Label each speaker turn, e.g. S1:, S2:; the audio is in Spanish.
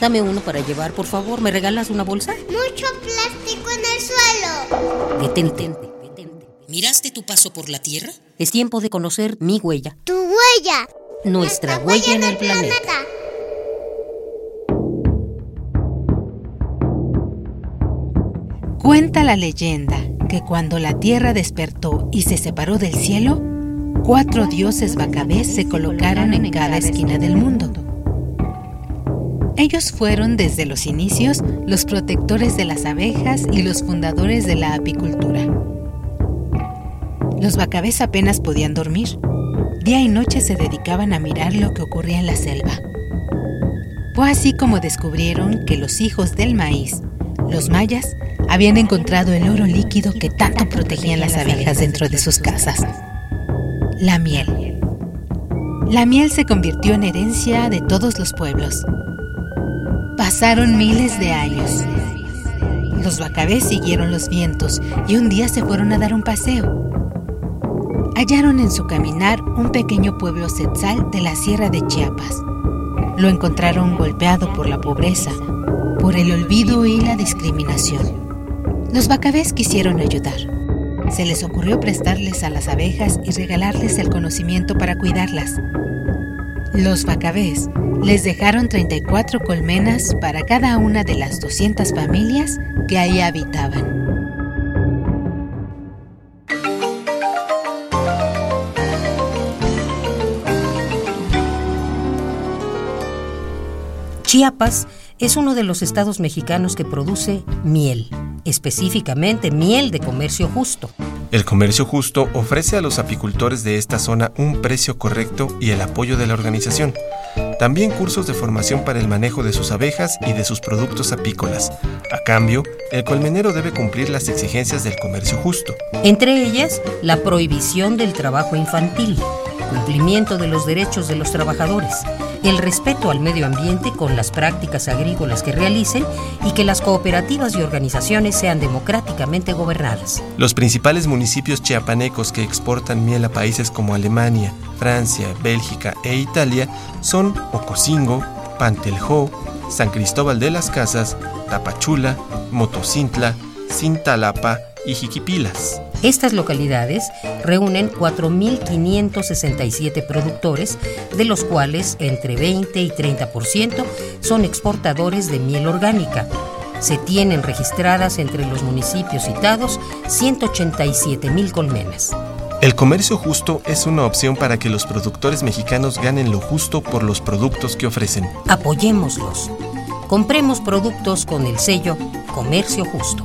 S1: Dame uno para llevar, por favor. ¿Me regalas una bolsa?
S2: Mucho plástico en el suelo.
S1: Detente, detente. ¿Miraste tu paso por la Tierra? Es tiempo de conocer mi huella.
S2: Tu huella.
S1: Nuestra huella en el planeta.
S3: Cuenta la leyenda que cuando la tierra despertó y se separó del cielo, cuatro dioses bacabés se colocaron en cada esquina del mundo. Ellos fueron desde los inicios los protectores de las abejas y los fundadores de la apicultura. Los bacabés apenas podían dormir. Día y noche se dedicaban a mirar lo que ocurría en la selva. Fue así como descubrieron que los hijos del maíz, los mayas, habían encontrado el oro líquido que tanto protegían las abejas dentro de sus casas. La miel. La miel se convirtió en herencia de todos los pueblos. Pasaron miles de años. Los bacabés siguieron los vientos y un día se fueron a dar un paseo. Hallaron en su caminar un pequeño pueblo setzal de la sierra de Chiapas. Lo encontraron golpeado por la pobreza, por el olvido y la discriminación. Los bacabés quisieron ayudar. Se les ocurrió prestarles a las abejas y regalarles el conocimiento para cuidarlas. Los bacabés les dejaron 34 colmenas para cada una de las 200 familias que ahí habitaban.
S1: Chiapas es uno de los estados mexicanos que produce miel, específicamente miel de comercio justo.
S4: El comercio justo ofrece a los apicultores de esta zona un precio correcto y el apoyo de la organización. También cursos de formación para el manejo de sus abejas y de sus productos apícolas. A cambio, el colmenero debe cumplir las exigencias del comercio justo.
S1: Entre ellas, la prohibición del trabajo infantil, cumplimiento de los derechos de los trabajadores, el respeto al medio ambiente con las prácticas agrícolas que realicen y que las cooperativas y organizaciones sean democráticamente gobernadas.
S4: Los principales municipios chiapanecos que exportan miel a países como Alemania, Francia, Bélgica e Italia son Ocosingo, Panteljó, San Cristóbal de las Casas, Tapachula, Motocintla, Cintalapa y Jiquipilas.
S1: Estas localidades reúnen 4.567 productores, de los cuales entre 20 y 30% son exportadores de miel orgánica. Se tienen registradas entre los municipios citados 187.000 colmenas.
S4: El comercio justo es una opción para que los productores mexicanos ganen lo justo por los productos que ofrecen.
S1: Apoyémoslos. Compremos productos con el sello Comercio Justo.